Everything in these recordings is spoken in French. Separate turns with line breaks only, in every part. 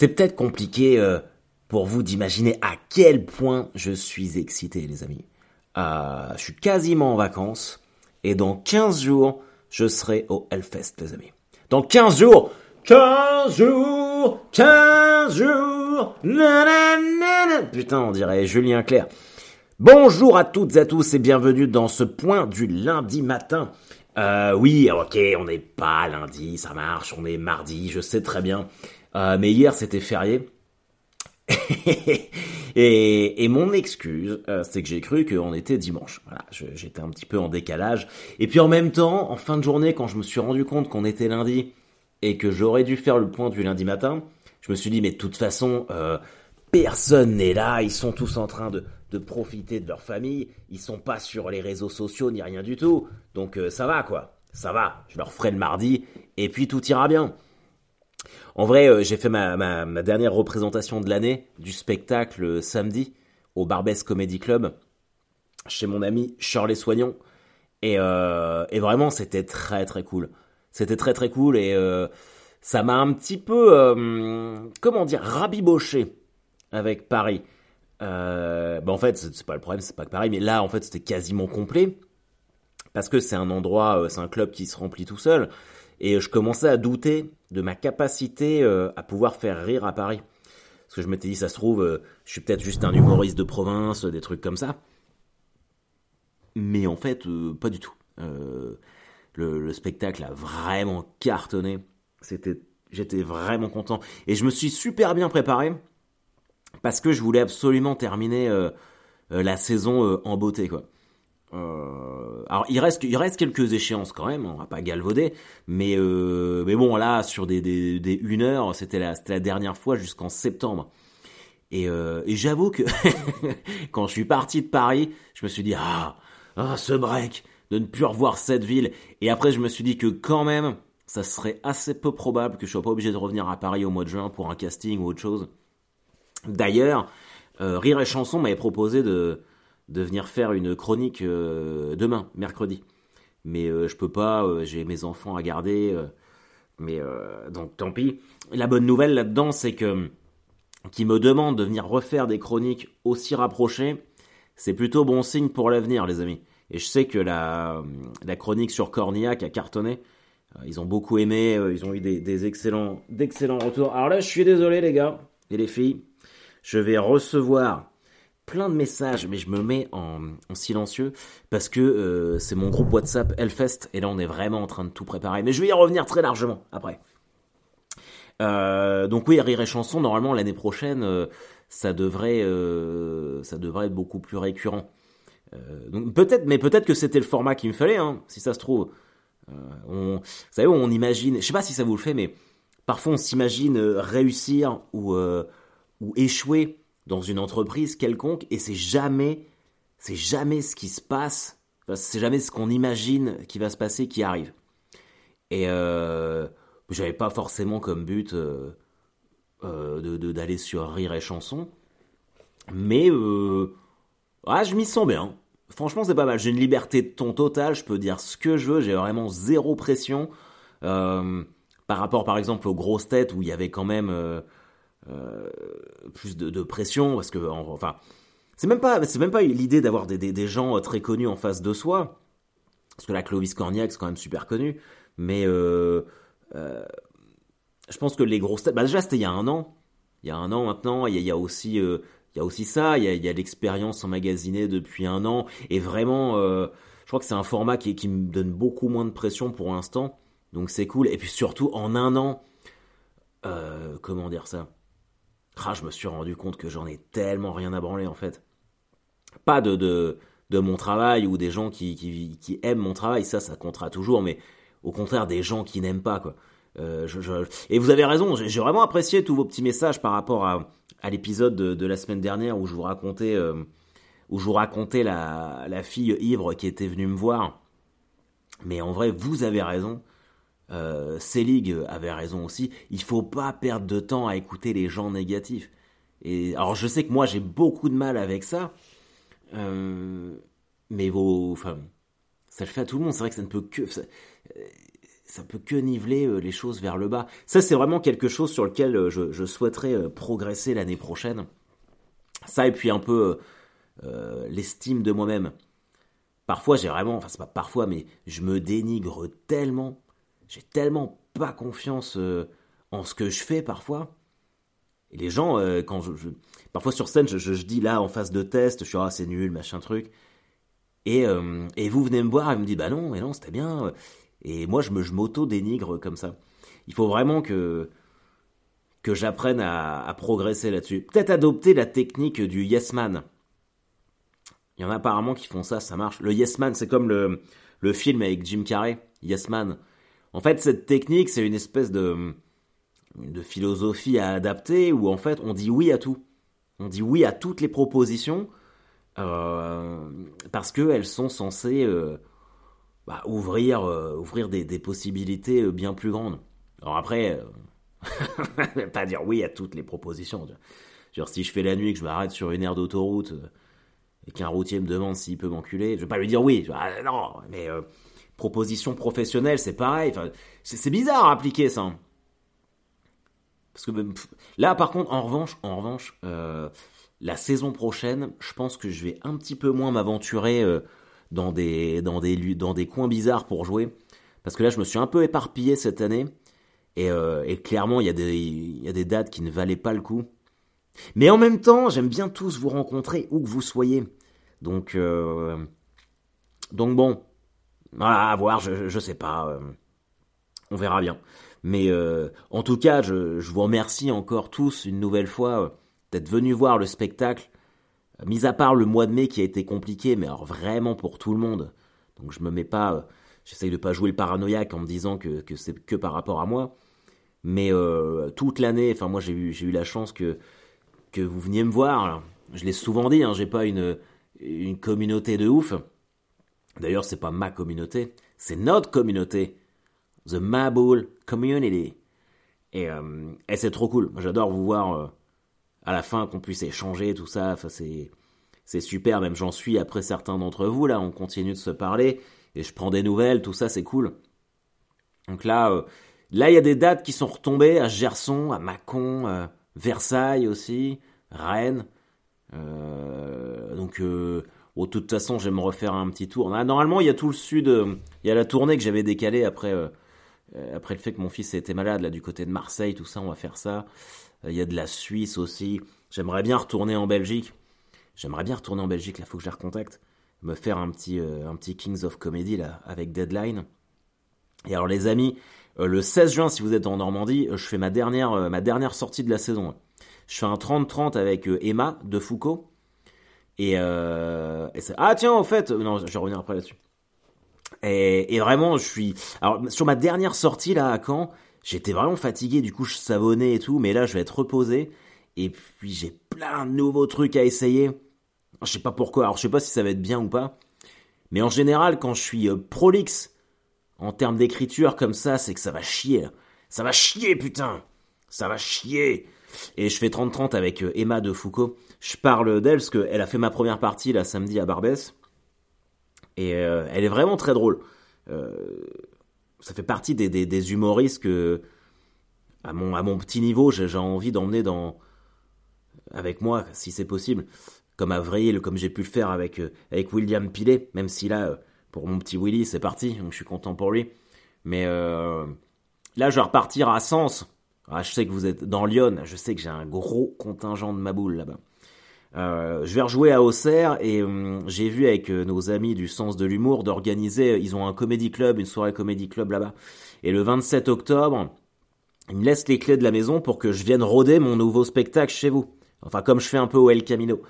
C'est peut-être compliqué euh, pour vous d'imaginer à quel point je suis excité, les amis. Euh, je suis quasiment en vacances et dans 15 jours, je serai au Hellfest, les amis. Dans 15 jours 15 jours 15 jours Putain, on dirait Julien Clerc. Bonjour à toutes et à tous et bienvenue dans ce point du lundi matin. Euh, oui, ok, on n'est pas lundi, ça marche, on est mardi, je sais très bien. Euh, mais hier c'était férié. et, et, mon excuse, euh, c'est que j'ai cru qu'on était dimanche. J'étais un petit peu en décalage. Et puis en même temps, en fin de journée, quand je me suis rendu compte qu'on était lundi et que j'aurais dû faire le point du lundi matin, je me suis dit, mais de toute façon, euh, personne n'est là, ils sont tous en train de, profiter de leur famille, ils sont pas sur les réseaux sociaux ni rien du tout. Donc ça va quoi, ça va, je leur ferai le mardi et puis tout ira bien. En vrai, euh, j'ai fait ma, dernière représentation de l'année du spectacle euh, samedi au Barbès Comedy Club chez mon ami Charles Soignon. Et, euh, et vraiment, c'était très très cool. C'était très très cool et ça m'a un petit peu, comment dire, rabiboché avec Paris. bah en fait, c'est pas le problème, c'est pas que Paris, mais là, en fait, c'était quasiment complet parce que c'est un endroit, c'est un club qui se remplit tout seul. Et je commençais à douter de ma capacité euh, à pouvoir faire rire à Paris. Parce que je m'étais dit, ça se trouve, euh, je suis peut-être juste un humoriste de province, des trucs comme ça. Mais en fait, euh, pas du tout. Le, spectacle a vraiment cartonné. J'étais vraiment content. Et je me suis super bien préparé parce que je voulais absolument terminer la saison en beauté, quoi. Euh, alors il reste il reste quelques échéances quand même, on va pas galvauder, mais euh, mais bon là sur des des, des une heure, c'était la la dernière fois jusqu'en septembre. Et, euh, et j'avoue que quand je suis parti de Paris, je me suis dit ah ah ce break de ne plus revoir cette ville. Et après je me suis dit que quand même ça serait assez peu probable que je sois pas obligé de revenir à Paris au mois de juin pour un casting ou autre chose. D'ailleurs, euh, Rire et Chanson m'avait proposé de de venir faire une chronique euh, demain, mercredi. Mais euh, je peux pas, euh, j'ai mes enfants à garder. mais donc tant pis. La bonne nouvelle là-dedans, c'est que qui me demande de venir refaire des chroniques aussi rapprochées, c'est plutôt bon signe pour l'avenir, les amis. Et je sais que la, la chronique sur Cornillac a cartonné. Ils ont beaucoup aimé, ils ont eu des, des excellents, d'excellents retours. Alors là, je suis désolé, les gars et les filles. Je vais recevoir plein de messages, mais je me mets en, silencieux parce que euh, c'est mon groupe WhatsApp Hellfest et là on est vraiment en train de tout préparer. Mais je vais y revenir très largement après. Euh, donc oui, Rire et Chanson, normalement l'année prochaine, euh, ça devrait, ça devrait être beaucoup plus récurrent. donc peut-être, mais peut-être que c'était le format qu'il me fallait, hein, si ça se trouve. on, vous savez, on imagine, je sais pas si ça vous le fait, mais parfois on s'imagine réussir ou ou échouer dans une entreprise quelconque et c'est jamais, c'est jamais ce qui se passe, c'est jamais ce qu'on imagine qui va se passer qui arrive. Et euh, j'avais pas forcément comme but euh, euh, de d'aller sur rire et chanson, mais ah, je m'y sens bien. Franchement, c'est pas mal. J'ai une liberté de ton total. Je peux dire ce que je veux. J'ai vraiment zéro pression. Par rapport, par exemple, aux grosses têtes où il y avait quand même euh, plus de, pression parce que enfin c'est même pas c'est même pas l'idée d'avoir des, des, gens euh, très connus en face de soi parce que là Clovis Cornillac c'est quand même super connu mais euh, je pense que les grosses têtes bah déjà c'était il y a un an il y a un an maintenant il y a, aussi il y a aussi ça il y a, il y a l'expérience emmagasinée depuis un an et vraiment je crois que c'est un format qui, qui me donne beaucoup moins de pression pour l'instant donc c'est cool et puis surtout en un an comment dire ça? Ah, je me suis rendu compte que j'en ai tellement rien à branler en fait. Pas de, de, de mon travail ou des gens qui, qui, aiment mon travail, ça, ça comptera toujours, mais au contraire des gens qui n'aiment pas quoi. Euh, Et vous avez raison, j'ai vraiment apprécié tous vos petits messages par rapport à, l'épisode de, de, la semaine dernière où je vous racontais, euh, où je vous racontais la, la fille ivre qui était venue me voir. Mais en vrai, vous avez raison euh, Selig avait raison aussi, il faut pas perdre de temps à écouter les gens négatifs. Et alors je sais que moi j'ai beaucoup de mal avec ça, euh, mais vos, enfin, ça le fait à tout le monde. C'est vrai que ça ne peut que, ça peut que niveler les choses vers le bas. Ça, c'est vraiment quelque chose sur lequel je souhaiterais progresser l'année prochaine. Ça, et puis un peu l'estime de moi-même. Parfois, j'ai vraiment, enfin, c'est pas parfois, mais je me dénigre tellement. J'ai tellement pas confiance en ce que je fais parfois. Et les gens, euh, quand je, parfois sur scène, je, je, dis là en phase de test, je suis ah c'est nul, machin truc. Et, euh, et vous venez me voir et me dites bah non, mais non, c'était bien. Et moi je me je m'auto dénigre comme ça. Il faut vraiment que que j'apprenne à, à, progresser là-dessus. Peut-être adopter la technique du yes man. Il y en a apparemment qui font ça, ça marche. Le yes man, c'est comme le, le film avec Jim Carrey, Yes Man. En fait, cette technique, c'est une espèce de philosophie à adapter où en fait on dit oui à tout. On dit oui à toutes les propositions euh, parce qu'elles sont censées euh, bah, ouvrir, euh, ouvrir des, possibilités bien plus grandes. Alors après, pas dire oui à toutes les propositions. Genre, si je fais la nuit que je m'arrête sur une aire d'autoroute et qu'un routier me demande s'il peut m'enculer, je vais pas lui dire oui. Ah, non, mais proposition professionnelle, c'est pareil. C'est bizarre à appliquer ça. Parce que là, par contre, en revanche, en revanche, euh, la saison prochaine, je pense que je vais un petit peu moins m'aventurer euh, dans des dans des dans des coins bizarres pour jouer, parce que là, je me suis un peu éparpillé cette année, et, euh, clairement, il y a des y a des dates qui ne valaient pas le coup. Mais en même temps, j'aime bien tous vous rencontrer où que vous soyez. Donc donc bon, à voir, je sais pas, on verra bien. Mais euh, en tout cas, je, vous remercie encore tous une nouvelle fois euh, d'être venus voir le spectacle. Mis à part le mois de mai qui a été compliqué, mais alors vraiment pour tout le monde. Donc je me mets pas, euh, j'essaye de pas jouer le paranoïaque en me disant que, c'est que par rapport à moi. Mais toute l'année, enfin moi j'ai eu, j'ai eu la chance que, que vous veniez me voir. Je l'ai souvent dit, hein, j'ai pas une, une communauté de ouf. D'ailleurs, c'est pas ma communauté, c'est notre communauté. The Mabul Community. Et, euh, et c'est trop cool. J'adore vous voir euh, à la fin qu'on puisse échanger tout ça. Enfin, c'est c'est super. Même j'en suis après certains d'entre vous là. On continue de se parler et je prends des nouvelles. Tout ça, c'est cool. Donc là, euh, là, il y a des dates qui sont retombées à Gerson, à Mâcon, Versailles aussi, Rennes. donc de toute façon, je vais me refaire un petit tour. Ah, normalement, il y a tout le sud. Il y a la tournée que j'avais décalée après euh, après le fait que mon fils ait été malade, là, du côté de Marseille, tout ça, on va faire ça. Euh, il y a de la Suisse aussi. J'aimerais bien retourner en Belgique. J'aimerais bien retourner en Belgique, là, faut que je les recontacte. Me faire un petit, euh, un petit Kings of Comedy, là, avec Deadline. Et alors, les amis, le 16 juin, si vous êtes en Normandie, je fais ma dernière, ma dernière sortie de la saison. Je fais un 30-30 avec Emma de Foucault. Et, euh, et ah tiens, en fait, non, je vais revenir après là-dessus. Et, vraiment, je suis. Alors, sur ma dernière sortie là à Caen, j'étais vraiment fatigué, du coup, je savonnais et tout, mais là, je vais être reposé. Et puis, j'ai plein de nouveaux trucs à essayer. Je sais pas pourquoi, alors je sais pas si ça va être bien ou pas. Mais en général, quand je suis euh, prolixe en termes d'écriture comme ça, c'est que ça va chier. Ça va chier, putain Ça va chier Et je fais 30-30 avec euh, Emma de Foucault. Je parle d'elle parce qu'elle a fait ma première partie là samedi à Barbès. Et euh, elle est vraiment très drôle. Euh, ça fait partie des, des, humoristes que, à mon, à mon petit niveau, j'ai envie d'emmener dans avec moi, si c'est possible, comme Avril, comme j'ai pu le faire avec, avec William Pilet, même si là, pour mon petit Willy, c'est parti, donc je suis content pour lui. Mais là, je vais repartir à Sens. Ah, je sais que vous êtes dans Lyon, je sais que j'ai un gros contingent de Maboule là-bas. Euh, je vais rejouer à Auxerre et hum, j'ai vu avec euh, nos amis du sens de l'humour d'organiser, ils ont un comédie club, une soirée comédie club là-bas. Et le 27 octobre, ils me laissent les clés de la maison pour que je vienne rôder mon nouveau spectacle chez vous. Enfin, comme je fais un peu au El Camino.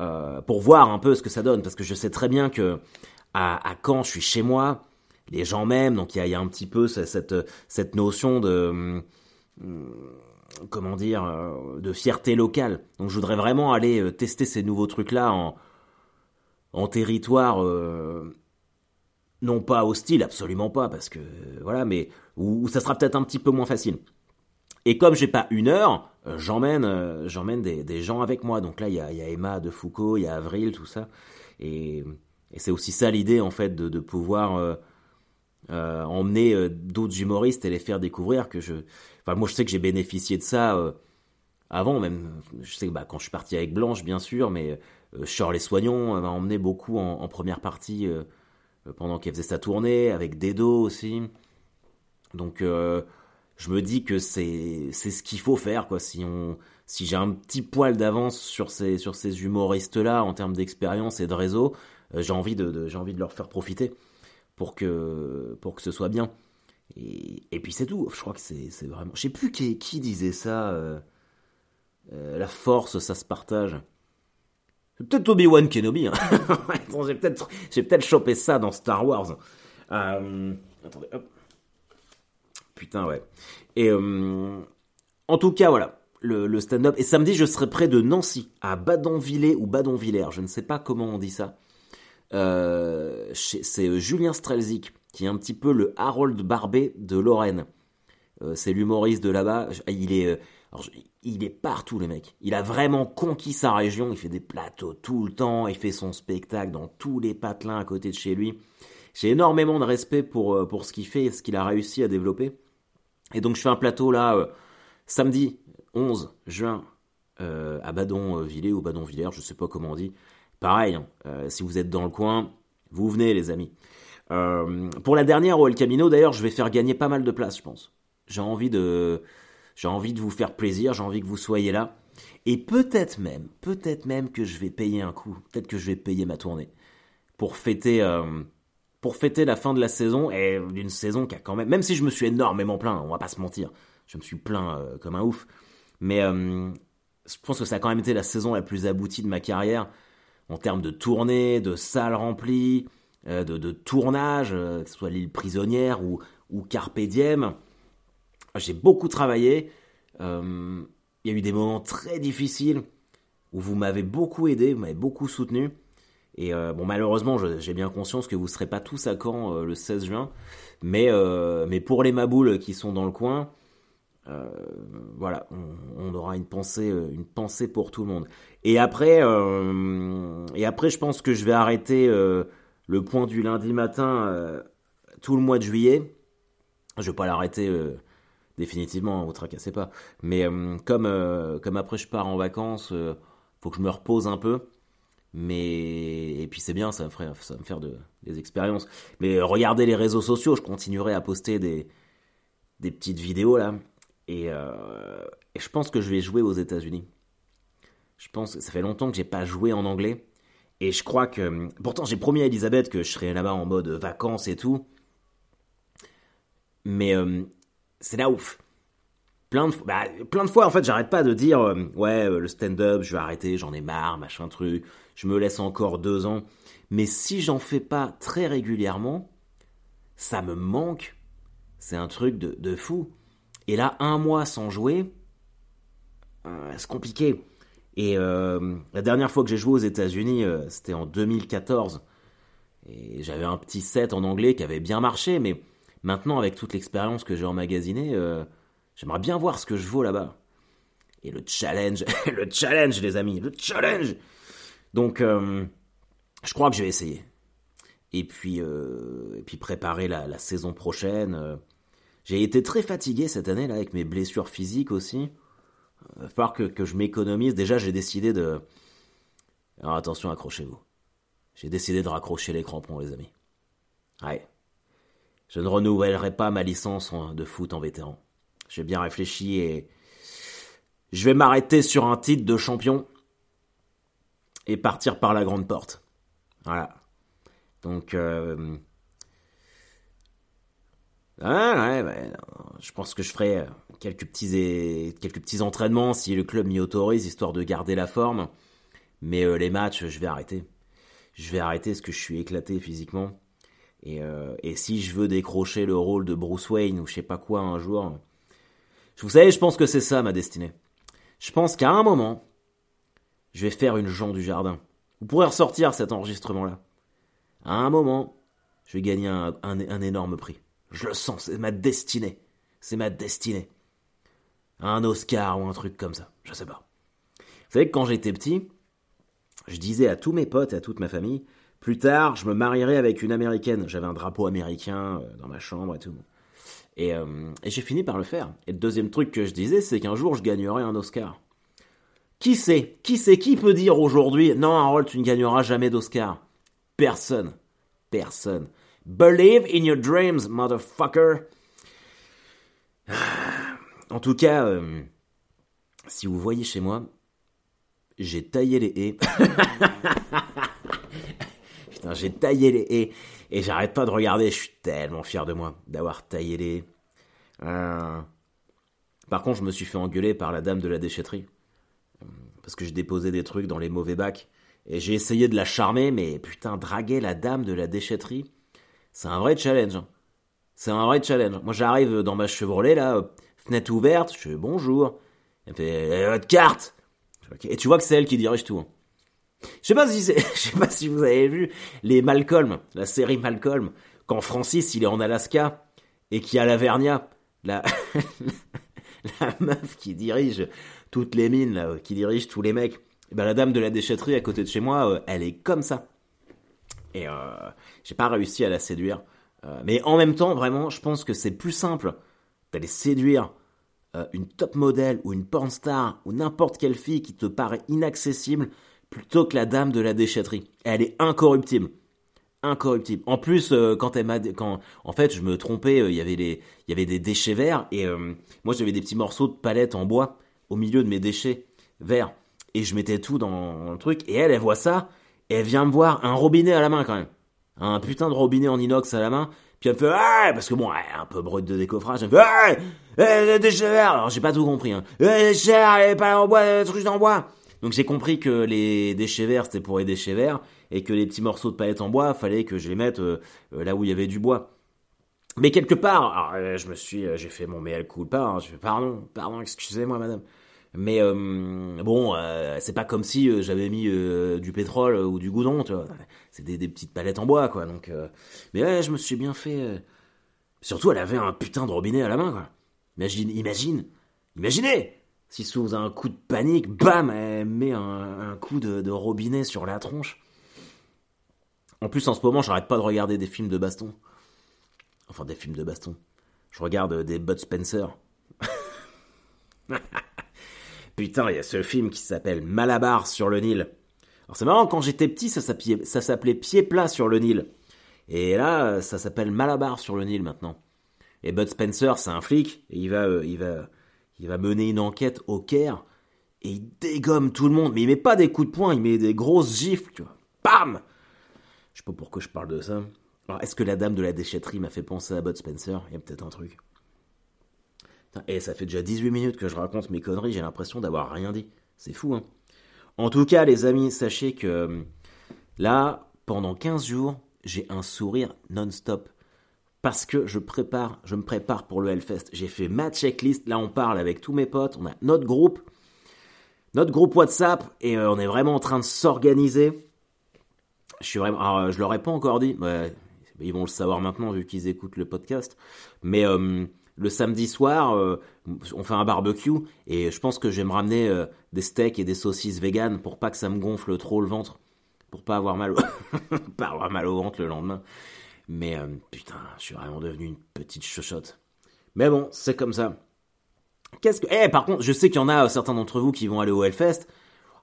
Euh, pour voir un peu ce que ça donne, parce que je sais très bien que à, à Caen, je suis chez moi, les gens m'aiment, donc il y y a, un petit peu cette, cette notion de... Hum, comment dire, euh, de fierté locale. Donc je voudrais vraiment aller euh, tester ces nouveaux trucs-là en, en territoire euh, non pas hostile, absolument pas, parce que voilà, mais où, ça sera peut-être un petit peu moins facile. Et comme j'ai pas une heure, j'emmène j'emmène des, gens avec moi. Donc là, il y a, Emma de Foucault, il y a Avril, tout ça. Et, c'est aussi ça l'idée, en fait, de, pouvoir euh, emmener d'autres humoristes et les faire découvrir que je. Enfin, moi, je sais que j'ai bénéficié de ça avant, même. Je sais que bah, quand je suis parti avec Blanche, bien sûr, mais Charles Soignon m'a emmené beaucoup en, première partie pendant qu'elle faisait sa tournée, avec Dedo aussi. Donc, je me dis que c'est c'est ce qu'il faut faire, quoi. Si on si j'ai un petit poil d'avance sur ces, sur ces humoristes-là en termes d'expérience et de réseau, euh, j'ai envie de, j'ai envie de leur faire profiter pour que, pour que ce soit bien. Et, et puis c'est tout. Je crois que c'est, vraiment. Je sais plus qui, qui disait ça. Euh, euh, la force, ça se partage. Peut-être Obi-Wan Kenobi. Hein. j'ai peut-être, peut-être chopé ça dans Star Wars. attendez, hop. Putain, ouais. Et en tout cas, voilà le, stand-up. Et samedi, je serai près de Nancy, à Badonvillers ou Badonvillers, je ne sais pas comment on dit ça. Euh, c'est euh, Julien Strelzik, qui est un petit peu le Harold Barbet de Lorraine. Euh, c'est l'humoriste de là-bas. Il est, il est partout, le mec. Il a vraiment conquis sa région. Il fait des plateaux tout le temps. Il fait son spectacle dans tous les patelins à côté de chez lui. J'ai énormément de respect pour, pour ce qu'il fait et ce qu'il a réussi à développer. Et donc, je fais un plateau là, samedi, 11 juin à Badonvillers ou Badonvillers, je sais pas comment on dit. Pareil, hein, euh, si vous êtes dans le coin, vous venez les amis. Euh, pour la dernière au El Camino, d'ailleurs, je vais faire gagner pas mal de place, je pense. J'ai envie de, j'ai envie de vous faire plaisir, j'ai envie que vous soyez là. Et peut-être même, peut-être même que je vais payer un coup, peut-être que je vais payer ma tournée pour fêter, pour fêter la fin de la saison et d'une saison qui a quand même, même si je me suis énormément plaint, on va pas se mentir, je me suis plaint comme un ouf. Mais euh, je pense que ça a quand même été la saison la plus aboutie de ma carrière en termes de tournée, de salles remplies, euh, de, de tournage, euh, que ce soit l'île prisonnière ou, ou Carpe Diem. J'ai beaucoup travaillé. Il y a eu des moments très difficiles où vous m'avez beaucoup aidé, vous m'avez beaucoup soutenu. Et bon, malheureusement, j'ai bien conscience que vous ne serez pas tous à Caen le 16 juin. Mais, mais pour les maboules qui sont dans le coin, euh, voilà, on, aura une pensée, euh, une pensée pour tout le monde. Et après, euh, et après, je pense que je vais arrêter le point du lundi matin tout le mois de juillet. Je vais pas l'arrêter définitivement, vous tracassez pas. Mais comme comme après je pars en vacances, faut que je me repose un peu. Mais et puis c'est bien, ça me ça me faire de, des expériences. Mais regardez les réseaux sociaux, je continuerai à poster des des petites vidéos là. Euh, et, je pense que je vais jouer aux États-Unis. Je pense que ça fait longtemps que j'ai pas joué en anglais. Et je crois que. Pourtant, j'ai promis à Elisabeth que je serais là-bas en mode vacances et tout. Mais euh, c'est là ouf. Plein de, bah, plein de fois, en fait, j'arrête pas de dire euh, Ouais, le stand-up, je vais arrêter, j'en ai marre, machin truc. Je me laisse encore deux ans. Mais si j'en fais pas très régulièrement, ça me manque. C'est un truc de fou. Et là, un mois sans jouer, euh, c'est compliqué. Et euh, la dernière fois que j'ai joué aux États-Unis, euh, c'était en 2014. Et j'avais un petit set en anglais qui avait bien marché, mais maintenant, avec toute l'expérience que j'ai emmagasinée, j'aimerais bien voir ce que je vaux là-bas. Et le challenge, le challenge, les amis, le challenge Donc, je crois que je vais essayer. Et puis, puis préparer la saison prochaine. J'ai été très fatigué cette année là avec mes blessures physiques aussi. Il que, que je m'économise. Déjà, j'ai décidé de. Alors attention, accrochez-vous. J'ai décidé de raccrocher les crampons, les amis. Ouais. Je ne renouvellerai pas ma licence de foot en vétéran. J'ai bien réfléchi et je vais m'arrêter sur un titre de champion et partir par la grande porte. Voilà. Donc, euh, ouais, je pense que je ferai euh, quelques petits, quelques petits entraînements si le club m'y autorise, histoire de garder la forme. Mais euh, les matchs, je vais arrêter. Je vais arrêter parce que je suis éclaté physiquement. Et, euh, et si je veux décrocher le rôle de Bruce Wayne ou je sais pas quoi un jour, vous savez, je pense que c'est ça ma destinée. Je pense qu'à un moment, je vais faire une Jean du Jardin. Vous pourrez ressortir cet enregistrement-là. À un moment, je vais gagner un énorme prix. Je le sens, c'est ma destinée. C'est ma destinée. Un Oscar ou un truc comme ça, je sais pas. Vous savez que quand j'étais petit, je disais à tous mes potes et à toute ma famille, Plus tard, je me marierai avec une américaine. J'avais un drapeau américain dans ma chambre et tout. Et, et j'ai fini par le faire. Et le deuxième truc que je disais, c'est qu'un jour, je gagnerai un Oscar. Qui sait? Qui sait? Qui peut dire aujourd'hui Non, Harold, tu ne gagneras jamais d'Oscar? Personne. Personne. Believe in your dreams, motherfucker. En tout cas, euh, si vous voyez chez moi, j'ai taillé les haies. Putain, j'ai taillé les haies. Et j'arrête pas de regarder. Je suis tellement fier de moi d'avoir taillé les haies. Euh, par contre, je me suis fait engueuler par la dame de la déchetterie. Euh, parce que j'ai déposé des trucs dans les mauvais bacs. Et j'ai essayé de la charmer, mais putain, draguer la dame de la déchetterie, c'est un vrai challenge. Hein. C'est un vrai challenge. Moi, j'arrive dans ma Chevrolet, là, fenêtre ouverte, je fais bonjour. Elle fait, eh, votre carte! Et tu vois que c'est elle qui dirige tout. Hein. Je sais pas si je sais pas si vous avez vu les Malcolm, la série Malcolm, quand Francis il est en Alaska et qu'il y a la Vernia, la, meuf qui dirige toutes les mines, là, qui dirige tous les mecs. Et ben la dame de la déchetterie à côté de chez moi, euh, elle est comme ça. Et euh, j'ai pas réussi à la séduire. Euh, mais en même temps, vraiment, je pense que c'est plus simple d'aller séduire euh, une top modèle ou une porn star ou n'importe quelle fille qui te paraît inaccessible plutôt que la dame de la déchetterie. Elle est incorruptible. Incorruptible. En plus, quand elle m'a, quand, en fait, je me trompais, il y avait les, il y avait des déchets verts et moi j'avais des petits morceaux de palette en bois au milieu de mes déchets verts et je mettais tout dans le truc et elle, elle voit ça elle vient me voir un robinet à la main quand même un putain de robinet en inox à la main. Puis elle me fait parce que bon, elle est un peu brute de décoffrage. Elle me fait ah déchets verts. Alors j'ai pas tout compris. Hein. Eh, déchets verts, les pas en bois, les trucs en bois. Donc j'ai compris que les déchets verts c'était pour les déchets verts et que les petits morceaux de palette en bois fallait que je les mette euh, euh, là où il y avait du bois. Mais quelque part, alors, euh, je me suis, j'ai fait mon mea culpa. Hein, je fais pardon, pardon, excusez-moi madame. Mais euh, bon, euh, c'est pas comme si euh, j'avais mis du pétrole ou du goudron, tu vois. C'est des, petites palettes en bois, quoi. Donc, mais ouais, je me suis bien fait. Surtout, elle avait un putain de robinet à la main, quoi. Imagine, imagine, imaginez si sous un coup de panique, bam, elle met un, coup de, de, robinet sur la tronche. En plus, en ce moment, j'arrête pas de regarder des films de baston. Enfin, des films de baston. Je regarde des Bud Spencer. Putain, il y a ce film qui s'appelle Malabar sur le Nil. Alors c'est marrant, quand j'étais petit, ça s'appelait Pied plat sur le Nil. Et là, ça s'appelle Malabar sur le Nil maintenant. Et Bud Spencer, c'est un flic, il va, euh, il va, il va mener une enquête au Caire, et il dégomme tout le monde, mais il met pas des coups de poing, il met des grosses gifles, tu vois. Bam Je sais pas pourquoi je parle de ça. Alors, est-ce que la dame de la déchetterie m'a fait penser à Bud Spencer? Il y a peut-être un truc. Et ça fait déjà 18 minutes que je raconte mes conneries, j'ai l'impression d'avoir rien dit. C'est fou, hein. En tout cas, les amis, sachez que euh, là, pendant 15 jours, j'ai un sourire non-stop. Parce que je prépare, je me prépare pour le Hellfest. J'ai fait ma checklist. Là, on parle avec tous mes potes. On a notre groupe, notre groupe WhatsApp, et euh, on est vraiment en train de s'organiser. Je suis vraiment, euh, je leur ai pas encore dit. ils vont le savoir maintenant vu qu'ils écoutent le podcast. Mais le samedi soir, euh, on fait un barbecue et je pense que je vais me ramener euh, des steaks et des saucisses véganes pour pas que ça me gonfle trop le ventre, pour pas avoir mal au, pas avoir mal au ventre le lendemain. Mais euh, putain, je suis vraiment devenu une petite chochotte. Mais bon, c'est comme ça. Qu'est-ce que Eh, par contre, je sais qu'il y en a certains d'entre vous qui vont aller au Hellfest.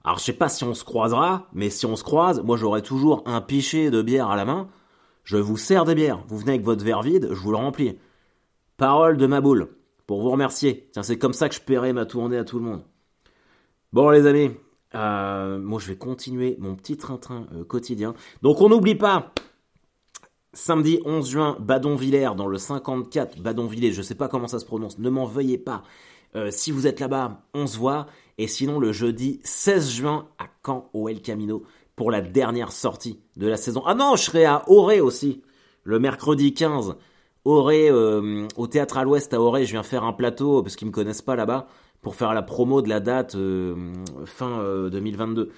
Alors, je sais pas si on se croisera, mais si on se croise, moi j'aurai toujours un pichet de bière à la main. Je vous sers des bières. Vous venez avec votre verre vide, je vous le remplis. Parole de ma boule, pour vous remercier. Tiens, c'est comme ça que je paierai ma tournée à tout le monde. Bon les amis, euh, moi je vais continuer mon petit train-train euh, quotidien. Donc on n'oublie pas, samedi 11 juin, Badonvillers, dans le 54, Badonvillers, je sais pas comment ça se prononce, ne m'en veuillez pas. Euh, si vous êtes là-bas, on se voit. Et sinon, le jeudi 16 juin, à Caen, au El Camino, pour la dernière sortie de la saison. Ah non, je serai à Auré aussi, le mercredi 15. Auré, euh, au théâtre à l'Ouest à Auré, je viens faire un plateau parce qu'ils me connaissent pas là-bas pour faire la promo de la date euh, fin 2022. Euh,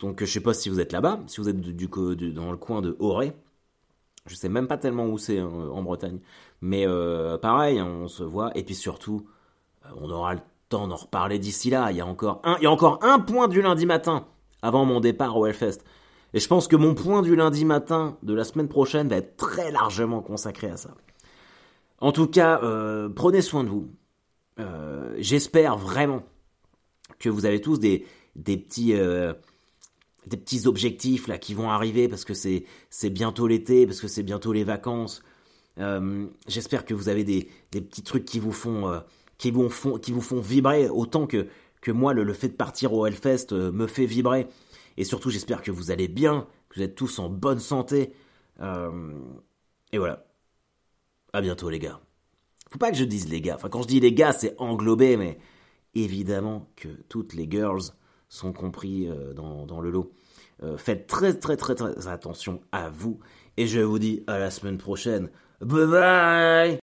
Donc je sais pas si vous êtes là-bas, si vous êtes du, dans le coin de Auré. Je sais même pas tellement où c'est en Bretagne, mais pareil, hein, on se voit et puis surtout, on aura le temps d'en reparler d'ici là. Il y a encore un, il y a encore un point du lundi matin avant mon départ au Hellfest. Et je pense que mon point du lundi matin de la semaine prochaine va être très largement consacré à ça. En tout cas, euh, prenez soin de vous. Euh, j'espère vraiment que vous avez tous des, des petits euh, des petits objectifs là qui vont arriver parce que c'est bientôt l'été, parce que c'est bientôt les vacances. J'espère que vous avez des, petits trucs qui vous font vibrer autant que que moi le, le fait de partir au Hellfest me fait vibrer. Et surtout, j'espère que vous allez bien, que vous êtes tous en bonne santé. et voilà. À bientôt les gars. Faut pas que je dise les gars. Enfin, quand je dis les gars, c'est englobé, mais évidemment que toutes les girls sont compris euh, dans, le lot. Euh, faites très très très très attention à vous. Et je vous dis à la semaine prochaine. Bye bye